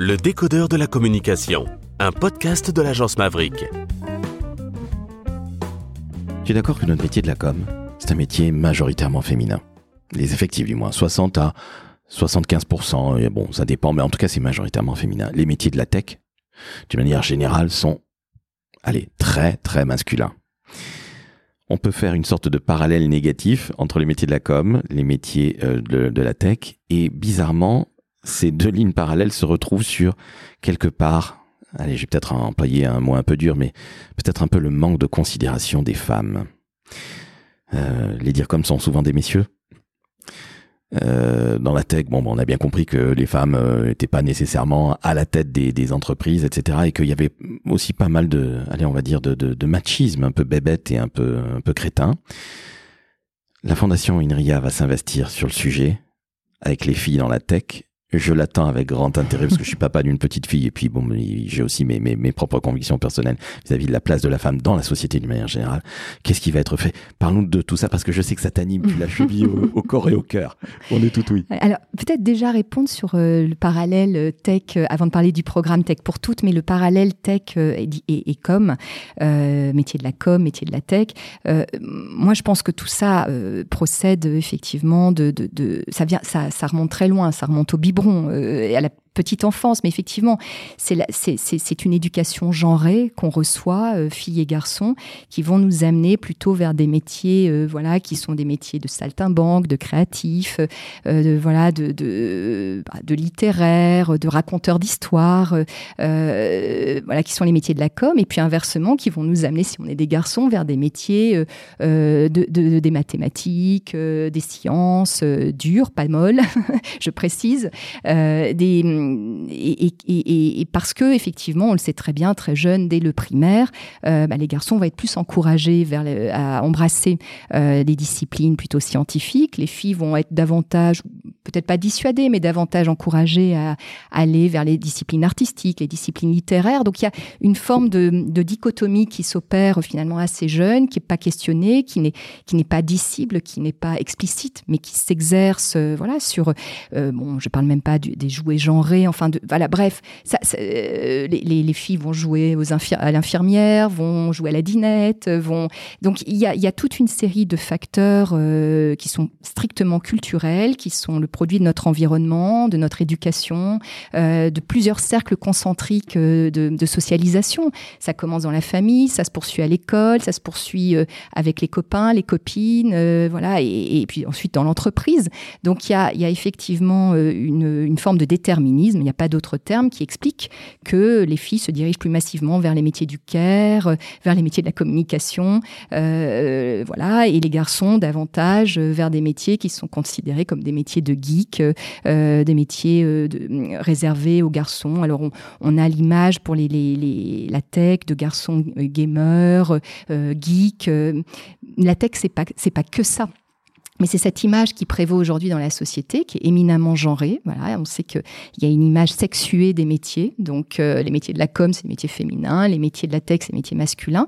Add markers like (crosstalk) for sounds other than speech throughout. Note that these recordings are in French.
Le décodeur de la communication, un podcast de l'agence Maverick. Tu es d'accord que notre métier de la com, c'est un métier majoritairement féminin Les effectifs du moins, 60 à 75%, et bon, ça dépend, mais en tout cas c'est majoritairement féminin. Les métiers de la tech, d'une manière générale, sont, allez, très très masculins. On peut faire une sorte de parallèle négatif entre les métiers de la com, les métiers euh, de la tech, et bizarrement, ces deux lignes parallèles se retrouvent sur quelque part, allez, j'ai peut-être employé un mot un peu dur, mais peut-être un peu le manque de considération des femmes. Euh, les dire comme sont souvent des messieurs. Euh, dans la tech, bon, on a bien compris que les femmes n'étaient pas nécessairement à la tête des, entreprises, etc., et qu'il y avait aussi pas mal de, allez, on va dire de machisme, un peu bébête et un peu, un peu crétin. La fondation INRIA va s'investir sur le sujet avec les filles dans la tech je l'attends avec grand intérêt parce que je suis papa d'une petite fille et puis bon, j'ai aussi mes, mes, propres convictions personnelles vis-à-vis de la place de la femme dans la société d'une manière générale. Qu'est-ce qui va être fait? Parlons de tout ça parce que je sais que ça t'anime, tu l'as chevillé au, corps et au cœur. On est tout oui. Alors peut-être déjà répondre sur euh, le parallèle euh, tech euh, avant de parler du programme Tech pour toutes, mais le parallèle tech et, com, métier de la com, métier de la tech. moi, je pense que tout ça procède effectivement de, de, ça vient, ça, remonte très loin, ça remonte au biberon euh, à la petite enfance, mais effectivement, c'est une éducation genrée qu'on reçoit, euh, filles et garçons, qui vont nous amener plutôt vers des métiers, euh, voilà, qui sont des métiers de saltimbanque, de créatifs, euh, de voilà, de, de, bah, de littéraire, de raconteur d'histoire, voilà, qui sont les métiers de la com, et puis inversement, qui vont nous amener, si on est des garçons, vers des métiers de, de, des mathématiques, des sciences dures, pas molles, (laughs) je précise, des et, parce que effectivement, on le sait très bien, très jeune, dès le primaire, euh, bah, les garçons vont être plus encouragés à embrasser euh, les disciplines plutôt scientifiques. Les filles vont être davantage, peut-être pas dissuadées, mais davantage encouragées à, aller vers les disciplines artistiques, les disciplines littéraires. Donc il y a une forme de, dichotomie qui s'opère finalement assez jeune, qui est pas questionnée, qui n'est qui n'est pas dissible, qui n'est pas explicite, mais qui s'exerce, euh, voilà, sur euh, bon, je parle même pas des jouets genrés enfin voilà, bref, euh, les, les, filles vont jouer à l'infirmière, vont jouer à la dinette, vont donc il y a, toute une série de facteurs euh, qui sont strictement culturels, qui sont le produit de notre environnement, de notre éducation, euh, de plusieurs cercles concentriques euh, de, socialisation. Ça commence dans la famille, ça se poursuit à l'école, ça se poursuit euh, avec les copains, les copines, euh, voilà, et, puis ensuite dans l'entreprise. Donc il y a, y a effectivement une, une forme de déterminisme il n'y a pas d'autre terme qui explique que les filles se dirigent plus massivement vers les métiers du care, vers les métiers de la communication, euh, voilà, et les garçons davantage vers des métiers qui sont considérés comme des métiers de geek, euh, des métiers euh, réservés aux garçons. Alors on, a l'image pour la tech de garçons euh, gamers, euh, geeks. la tech c'est pas c'est pas que ça. Mais c'est cette image qui prévaut aujourd'hui dans la société, qui est éminemment genrée. Voilà, on sait qu'il y a une image sexuée des métiers. Donc, euh, les métiers de la com, c'est les métiers féminins, les métiers de la tech, c'est les métiers masculins.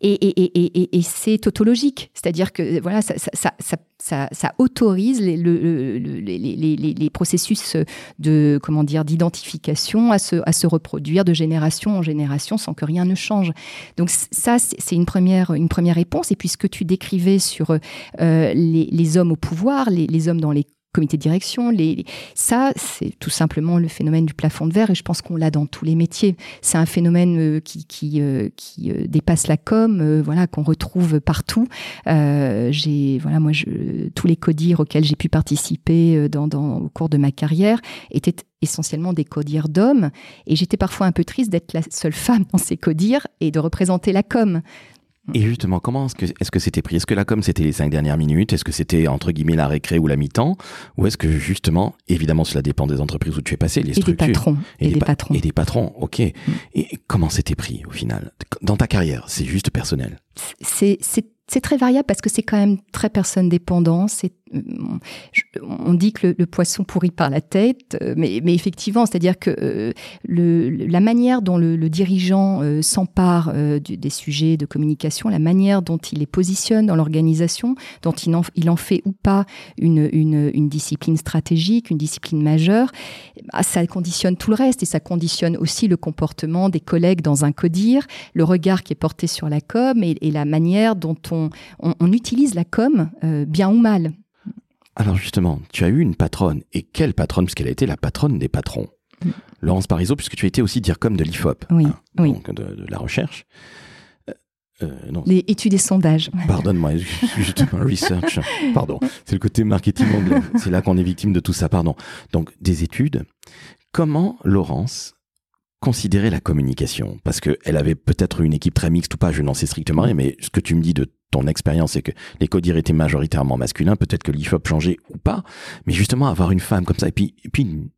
Et, et, c'est tautologique. C'est-à-dire que, voilà, ça, ça, ça, ça autorise les, le, le, les, processus de comment dire d'identification à se, à se reproduire de génération en génération sans que rien ne change. Donc ça, c'est une première, une première réponse. Et puis ce que tu décrivais sur euh, les, hommes au pouvoir, les hommes dans les comité de direction. Les, ça, c'est tout simplement le phénomène du plafond de verre et je pense qu'on l'a dans tous les métiers. C'est un phénomène euh, qui, qui, euh, qui euh, dépasse la com, euh, voilà, qu'on retrouve partout. J'ai, voilà, moi, je, tous les codires auxquels j'ai pu participer dans, dans, au cours de ma carrière étaient essentiellement des codires d'hommes et j'étais parfois un peu triste d'être la seule femme dans ces codires et de représenter la com. Et justement, comment est-ce que est-ce que c'était pris? Est-ce que la com c'était les cinq dernières minutes? Est-ce que c'était entre guillemets la récré ou la mi-temps? Ou est-ce que justement, évidemment, cela dépend des entreprises où tu es passé, les et structures des patrons, et, et des, patrons et des patrons. Ok. Mm. Et comment c'était pris au final? Dans ta carrière C'est juste personnel? C'est très variable parce que c'est quand même très personne dépendant. C'est on dit que le, poisson pourrit par la tête, mais, mais effectivement, c'est-à-dire que le, la manière dont le, dirigeant s'empare des sujets de communication, la manière dont il les positionne dans l'organisation, dont il en, fait ou pas une, discipline stratégique, une discipline majeure, bah, ça conditionne tout le reste et ça conditionne aussi le comportement des collègues dans un codir, le regard qui est porté sur la com et, la manière dont on, utilise la com, euh, bien ou mal. Alors justement, tu as eu une patronne, et quelle patronne, puisqu'elle a été la patronne des patrons. Mm. Laurence Parisot, puisque tu as été aussi dire comme de l'IFOP, oui, hein, oui. donc de, la recherche. Euh, euh, Les études et sondages. Pardonne-moi, justement, research. (laughs) Pardon, c'est le côté marketing anglais. C'est là qu'on est victime de tout ça, pardon. Donc, des études. Comment Laurence considérer la communication? Parce qu'elle avait peut-être une équipe très mixte ou pas, je n'en sais strictement rien, mais ce que tu me dis de ton expérience, c'est que les codires étaient majoritairement masculins, peut-être que l'IFOP changeait ou pas, mais justement avoir une femme comme ça, et puis, et puis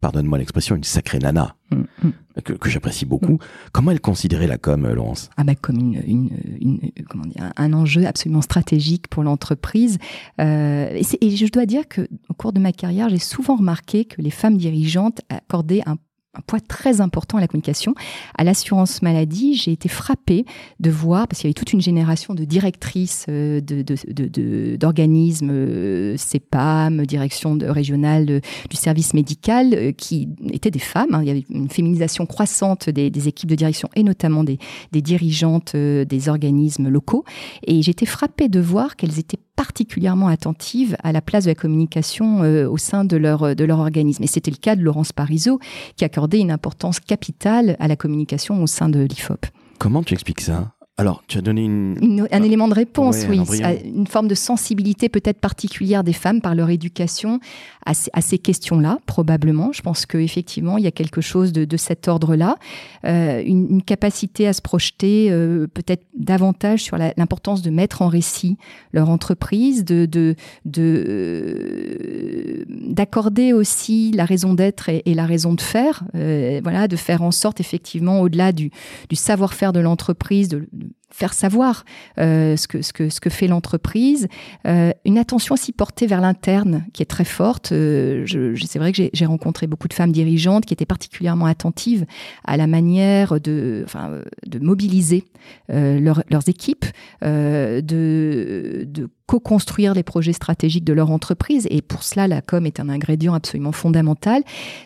pardonne-moi l'expression, une sacrée nana, mm, mm. que, j'apprécie beaucoup. Comment elle considérait la com, Laurence? Ah bah Comme une, une, comment dire, un enjeu absolument stratégique pour l'entreprise. Euh, et, et, je dois dire qu'au cours de ma carrière, j'ai souvent remarqué que les femmes dirigeantes accordaient un un poids très important à la communication. À l'assurance maladie, j'ai été frappée de voir, parce qu'il y avait toute une génération de directrices euh, d'organismes, de, CEPAM, euh, direction régionale du service médical, euh, qui étaient des femmes. Hein. Il y avait une féminisation croissante des, équipes de direction et notamment des, des dirigeantes des organismes locaux. Et j'étais frappée de voir qu'elles étaient particulièrement attentives à la place de la communication euh, au sein de leur, de leur organisme. Et c'était le cas de Laurence Parisot, qui accordait une importance capitale à la communication au sein de l'IFOP. Comment tu expliques ça? Alors, tu as donné une... un élément de réponse, oui. Une forme de sensibilité peut-être particulière des femmes par leur éducation à ces, questions-là, probablement. Je pense qu'effectivement, il y a quelque chose de, cet ordre-là. Euh, une, capacité à se projeter euh, peut-être davantage sur l'importance de mettre en récit leur entreprise, de, de, euh, d'accorder aussi la raison d'être et, la raison de faire. voilà, de faire en sorte, effectivement, au-delà du, du savoir-faire de l'entreprise, de faire savoir euh, ce, que, ce, que, ce que fait l'entreprise. Euh, une attention aussi portée vers l'interne qui est très forte. Euh, c'est vrai que j'ai rencontré beaucoup de femmes dirigeantes qui étaient particulièrement attentives à la manière de, enfin, de mobiliser leurs équipes, de, de co-construire les projets stratégiques de leur entreprise. Et pour cela, la com est un ingrédient absolument fondamental.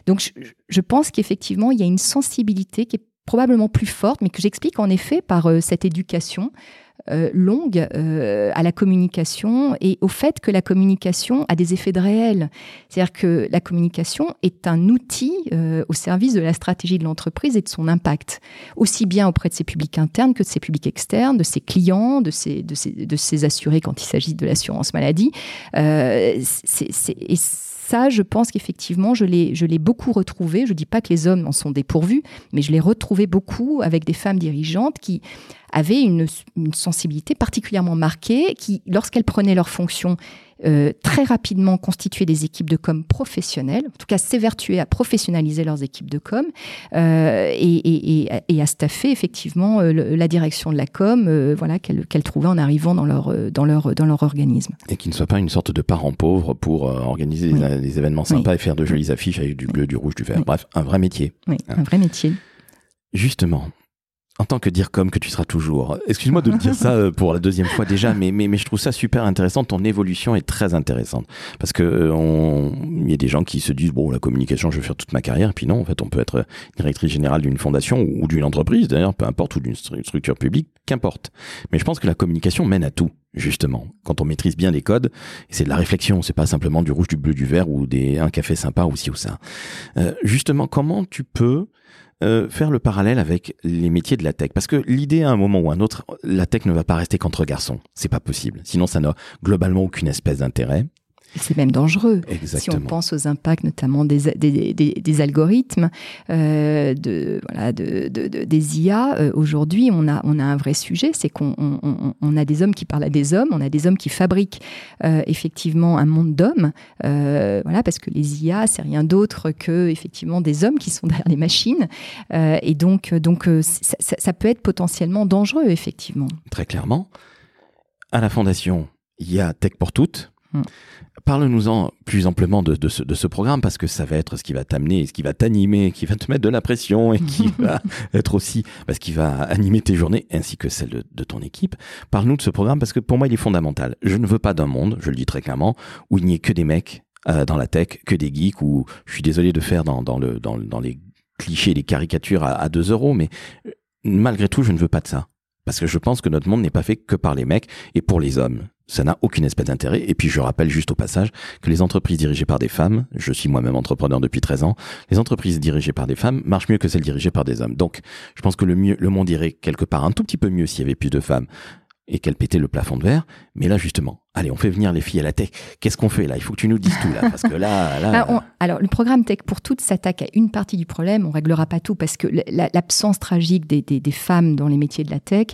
Donc, je, je pense qu'effectivement, il y a une sensibilité qui est probablement plus forte, mais que j'explique en effet par euh, cette éducation euh, longue euh, à la communication et au fait que la communication a des effets de réel. C'est-à-dire que la communication est un outil au service de la stratégie de l'entreprise et de son impact, aussi bien auprès de ses publics internes que de ses publics externes, de ses clients, de ses, assurés quand il s'agit de l'assurance maladie. Ça, je pense qu'effectivement, je l'ai, beaucoup retrouvé. Je ne dis pas que les hommes en sont dépourvus, mais je l'ai retrouvé beaucoup avec des femmes dirigeantes qui avaient une, une sensibilité particulièrement marquée, qui, lorsqu'elles prenaient leurs fonctions, euh, très rapidement constituer des équipes de com professionnelles, en tout cas s'évertuer à professionnaliser leurs équipes de com euh, et, et, et, à staffer effectivement euh, la direction de la com voilà, qu'elles trouvaient en arrivant dans leur, dans, leur, dans leur organisme. Et qui ne soit pas une sorte de parent pauvre pour organiser des, événements sympas et faire de jolies affiches avec du bleu, du rouge, du vert. Bref, un vrai métier. Oui, hein. un vrai métier. Justement, en tant que dire comme que tu seras toujours. Excuse-moi de dire ça euh, pour la deuxième fois déjà, mais, mais, mais je trouve ça super intéressant. Ton évolution est très intéressante. Parce que euh, on... il y a des gens qui se disent, bon, la communication, je vais faire toute ma carrière. Et puis non, en fait, on peut être directrice générale d'une fondation ou d'une entreprise, d'ailleurs, peu importe, ou d'une structure publique, qu'importe. Mais je pense que la communication mène à tout justement, quand on maîtrise bien les codes, c'est de la réflexion, c'est pas simplement du rouge, du bleu, du vert ou des un café sympa ou ci ou ça. Euh, justement, comment tu peux euh, faire le parallèle avec les métiers de la tech? Parce que l'idée, à un moment ou un autre, la tech ne va pas rester qu'entre garçons. C'est pas possible. Sinon, ça n'a globalement aucune espèce d'intérêt. C'est même dangereux. Si on pense aux impacts notamment des, des, des, algorithmes, euh, de, voilà, de, de, des IA, euh, aujourd'hui, on a, on a un vrai sujet, c'est qu'on on, on a des hommes qui parlent à des hommes, on a des hommes qui fabriquent euh, effectivement un monde d'hommes, voilà, parce que les IA, c'est rien d'autre que effectivement des hommes qui sont derrière les machines, et donc, donc ça, ça peut être potentiellement dangereux, effectivement. Très clairement. À la Fondation, il y a Tech pour toutes Mm. Parle-nous-en plus amplement de, de, ce, de, ce, programme parce que ça va être ce qui va t'amener, ce qui va t'animer, qui va te mettre de la pression et qui (laughs) va être aussi parce qu'il va animer tes journées ainsi que celles de, de ton équipe. Parle-nous de ce programme parce que pour moi il est fondamental. Je ne veux pas d'un monde, je le dis très clairement, où il n'y ait que des mecs euh, dans la tech, que des geeks, ou je suis désolé de faire dans, dans, le, dans, dans les clichés, les caricatures à, à 2 euros, mais euh, malgré tout je ne veux pas de ça. Parce que je pense que notre monde n'est pas fait que par les mecs et pour les hommes ça n'a aucune espèce d'intérêt. Et puis je rappelle juste au passage que les entreprises dirigées par des femmes, je suis moi-même entrepreneur depuis 13 ans, les entreprises dirigées par des femmes marchent mieux que celles dirigées par des hommes. Donc je pense que le, mieux, le monde irait quelque part un tout petit peu mieux s'il y avait plus de femmes et qu'elles pétaient le plafond de verre. Mais là justement, allez, on fait venir les filles à la tech. Qu'est-ce qu'on fait là? Il faut que tu nous dises tout là, parce que là, (laughs) là... Alors, alors, le programme Tech pour toutes s'attaque à une partie du problème. On réglera pas tout parce que l'absence tragique des, des, des, femmes dans les métiers de la tech,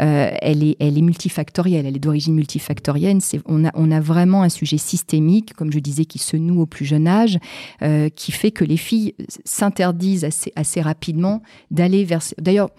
euh, elle est, elle est multifactorielle. Elle est d'origine multifactorielle. On a, on a vraiment un sujet systémique, comme je disais, qui se noue au plus jeune âge, euh, qui fait que les filles s'interdisent assez, assez rapidement d'aller vers. D'ailleurs,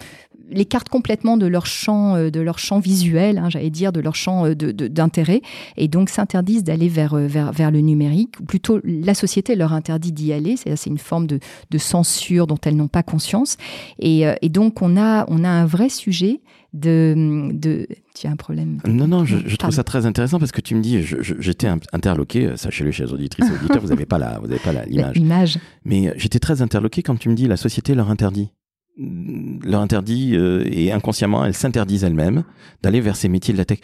l'écartent complètement de leur champ, euh, de leur champ visuel, hein, j'allais dire, de leur champ euh, d'intérêt, et donc s'interdisent d'aller vers, euh, vers, vers le numérique, ou plutôt la société leur interdit d'y aller, c'est une forme de, de, censure dont elles n'ont pas conscience, et, et, donc on a, on a un vrai sujet de, de... Tu as un problème? Non, non, je, je trouve ça très intéressant parce que tu me dis, j'étais interloqué, sachez-le, chers auditrices et auditeurs, vous n'avez pas (laughs) l'image. L'image. Mais j'étais très interloqué quand tu me dis la société leur interdit leur interdit euh, et inconsciemment elles s'interdisent elles-mêmes d'aller vers ces métiers de la tech.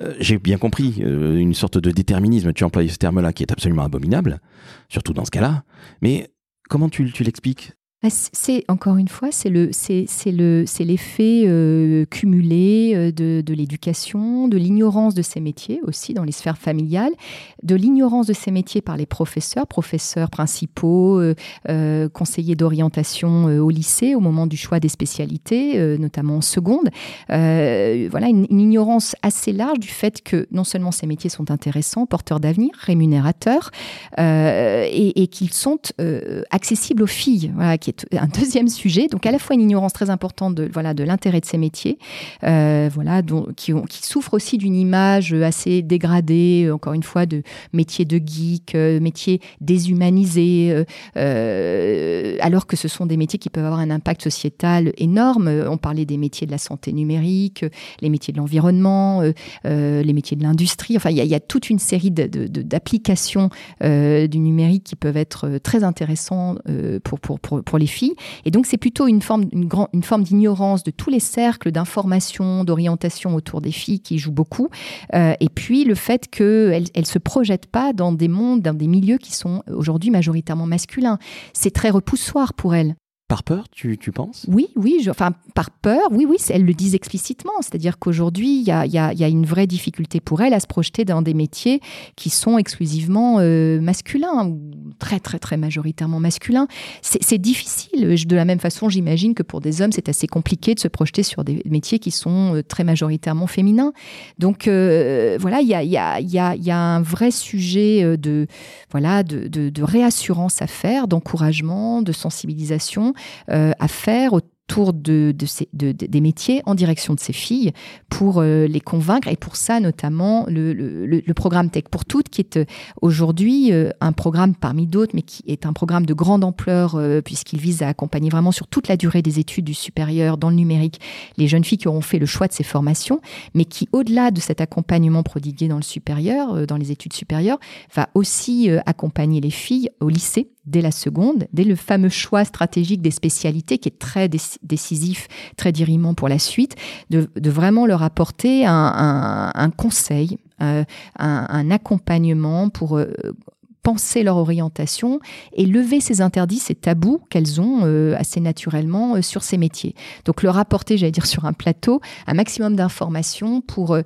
Euh, j'ai bien compris euh, une sorte de déterminisme, tu emploies ce terme-là qui est absolument abominable, surtout dans ce cas-là. Mais comment tu, tu l'expliques? C'est encore une fois, c'est le, c'est le, c'est l'effet euh, cumulé euh, de, de l'éducation, de l'ignorance de ces métiers aussi dans les sphères familiales, de l'ignorance de ces métiers par les professeurs, professeurs principaux, euh, conseillers d'orientation au lycée au moment du choix des spécialités, notamment en seconde. voilà une, ignorance assez large du fait que non seulement ces métiers sont intéressants, porteurs d'avenir, rémunérateurs, et, qu'ils sont accessibles aux filles. Un deuxième sujet. Donc à la fois une ignorance très importante de voilà de l'intérêt de ces métiers, euh, voilà qui, ont, qui souffrent aussi d'une image assez dégradée, euh, encore une fois de métiers de geek, euh, métiers déshumanisés, alors que ce sont des métiers qui peuvent avoir un impact sociétal énorme. On parlait des métiers de la santé numérique, les métiers de l'environnement, les métiers de l'industrie. Enfin, il y, a toute une série d'applications du numérique qui peuvent être très intéressants pour, pour, pour, pour les filles. Et donc, c'est plutôt une forme, une, une forme d'ignorance de tous les cercles d'information, d'orientation autour des filles qui jouent beaucoup. Euh, et puis, le fait qu'elles ne se projettent pas dans des mondes, dans des milieux qui sont aujourd'hui majoritairement masculins. C'est très repoussoir pour elles. Par peur, tu, tu penses? Oui, oui, enfin par peur, oui, oui, elles le disent explicitement. C'est-à-dire qu'aujourd'hui, il y a, y, a, y a, une vraie difficulté pour elles à se projeter dans des métiers qui sont exclusivement euh, masculins, très, très, très majoritairement masculins. C'est difficile. De la même façon, j'imagine que pour des hommes, c'est assez compliqué de se projeter sur des métiers qui sont euh, très majoritairement féminins. Donc euh, voilà, il y a, y, a, y, a, un vrai sujet de, voilà, de, de, réassurance à faire, d'encouragement, de sensibilisation euh, à faire autour de, de, des métiers en direction de ces filles pour euh, les convaincre et pour ça notamment le, programme Tech pour toutes qui est euh, aujourd'hui un programme parmi d'autres mais qui est un programme de grande ampleur puisqu'il vise à accompagner vraiment sur toute la durée des études du supérieur dans le numérique les jeunes filles qui auront fait le choix de ces formations mais qui au-delà de cet accompagnement prodigué dans le supérieur dans les études supérieures va aussi accompagner les filles au lycée dès la seconde, dès le fameux choix stratégique des spécialités qui est très décisif, très dirimant pour la suite, de, vraiment leur apporter un, conseil, euh, un, accompagnement pour euh, penser leur orientation et lever ces interdits, ces tabous qu'elles ont euh, assez naturellement sur ces métiers. Donc leur apporter, j'allais dire, sur un plateau, un maximum d'informations pour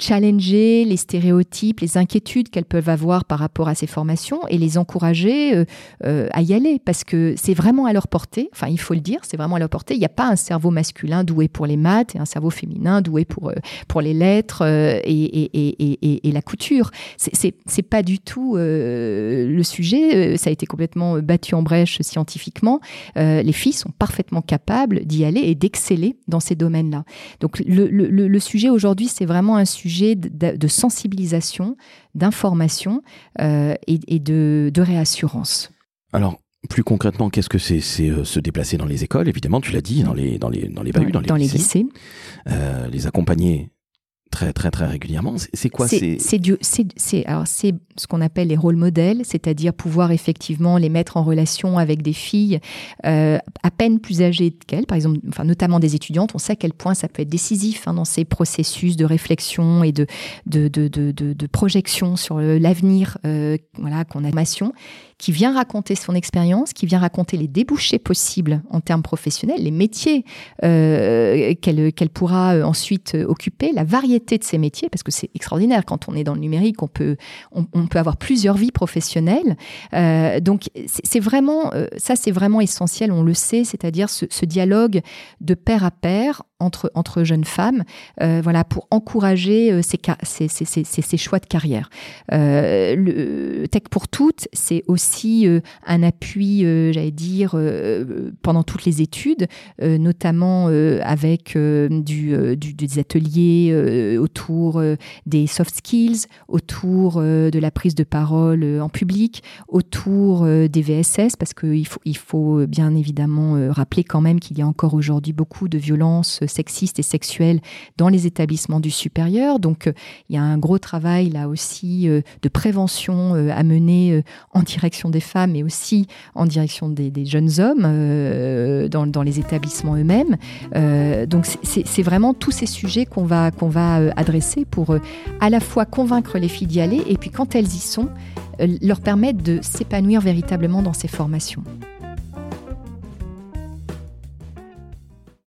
challenger les stéréotypes, les inquiétudes qu'elles peuvent avoir par rapport à ces formations et les encourager euh, euh, à y aller parce que c'est vraiment à leur portée. Enfin, il faut le dire, c'est vraiment à leur portée. Il n'y a pas un cerveau masculin doué pour les maths et un cerveau féminin doué pour, euh, pour les lettres et, et, et, la couture. C'est pas du tout le sujet. Ça a été complètement battu en brèche scientifiquement. les filles sont parfaitement capables d'y aller et d'exceller dans ces domaines-là. Donc, le, le, le sujet aujourd'hui, c'est vraiment un sujet sujet de, sensibilisation, d'information et, de, de réassurance. Alors, plus concrètement, qu'est-ce que c'est C'est euh, se déplacer dans les écoles, évidemment, tu l'as dit, dans les, dans les, dans les dans, les, lycées. Euh, les accompagner très très très régulièrement. C'est quoi C'est c'est alors c'est ce qu'on appelle les rôles modèles, c'est-à-dire pouvoir effectivement les mettre en relation avec des filles euh, à peine plus âgées qu'elles, par exemple, enfin notamment des étudiantes. On sait à quel point ça peut être décisif hein, dans ces processus de réflexion et de de, de, de, de projection sur l'avenir, euh, voilà qu'on a qui vient raconter son expérience, qui vient raconter les débouchés possibles en termes professionnels, les métiers euh, qu'elle qu'elle pourra ensuite occuper, la variété de ces métiers, parce que c'est extraordinaire quand on est dans le numérique, on peut on, peut avoir plusieurs vies professionnelles. Euh, donc c'est vraiment ça, c'est vraiment essentiel, on le sait, c'est-à-dire ce, dialogue de pair à pair entre, entre jeunes femmes, euh, voilà, pour encourager euh, ces, ces, ces, ces, choix de carrière. Euh, Tech pour toutes, c'est aussi un appui, j'allais dire, pendant toutes les études, notamment avec du, des ateliers autour des soft skills, autour de la prise de parole en public, autour des VSS, parce qu'il faut, bien évidemment rappeler quand même qu'il y a encore aujourd'hui beaucoup de violences sexistes et sexuelles dans les établissements du supérieur. Donc, euh, il y a un gros travail là aussi euh, de prévention euh, à mener en direction des femmes et aussi en direction des, jeunes hommes dans, les établissements eux-mêmes. donc, c'est vraiment tous ces sujets qu'on va adresser pour à la fois convaincre les filles d'y aller et puis quand elles y sont, leur permettre de s'épanouir véritablement dans ces formations.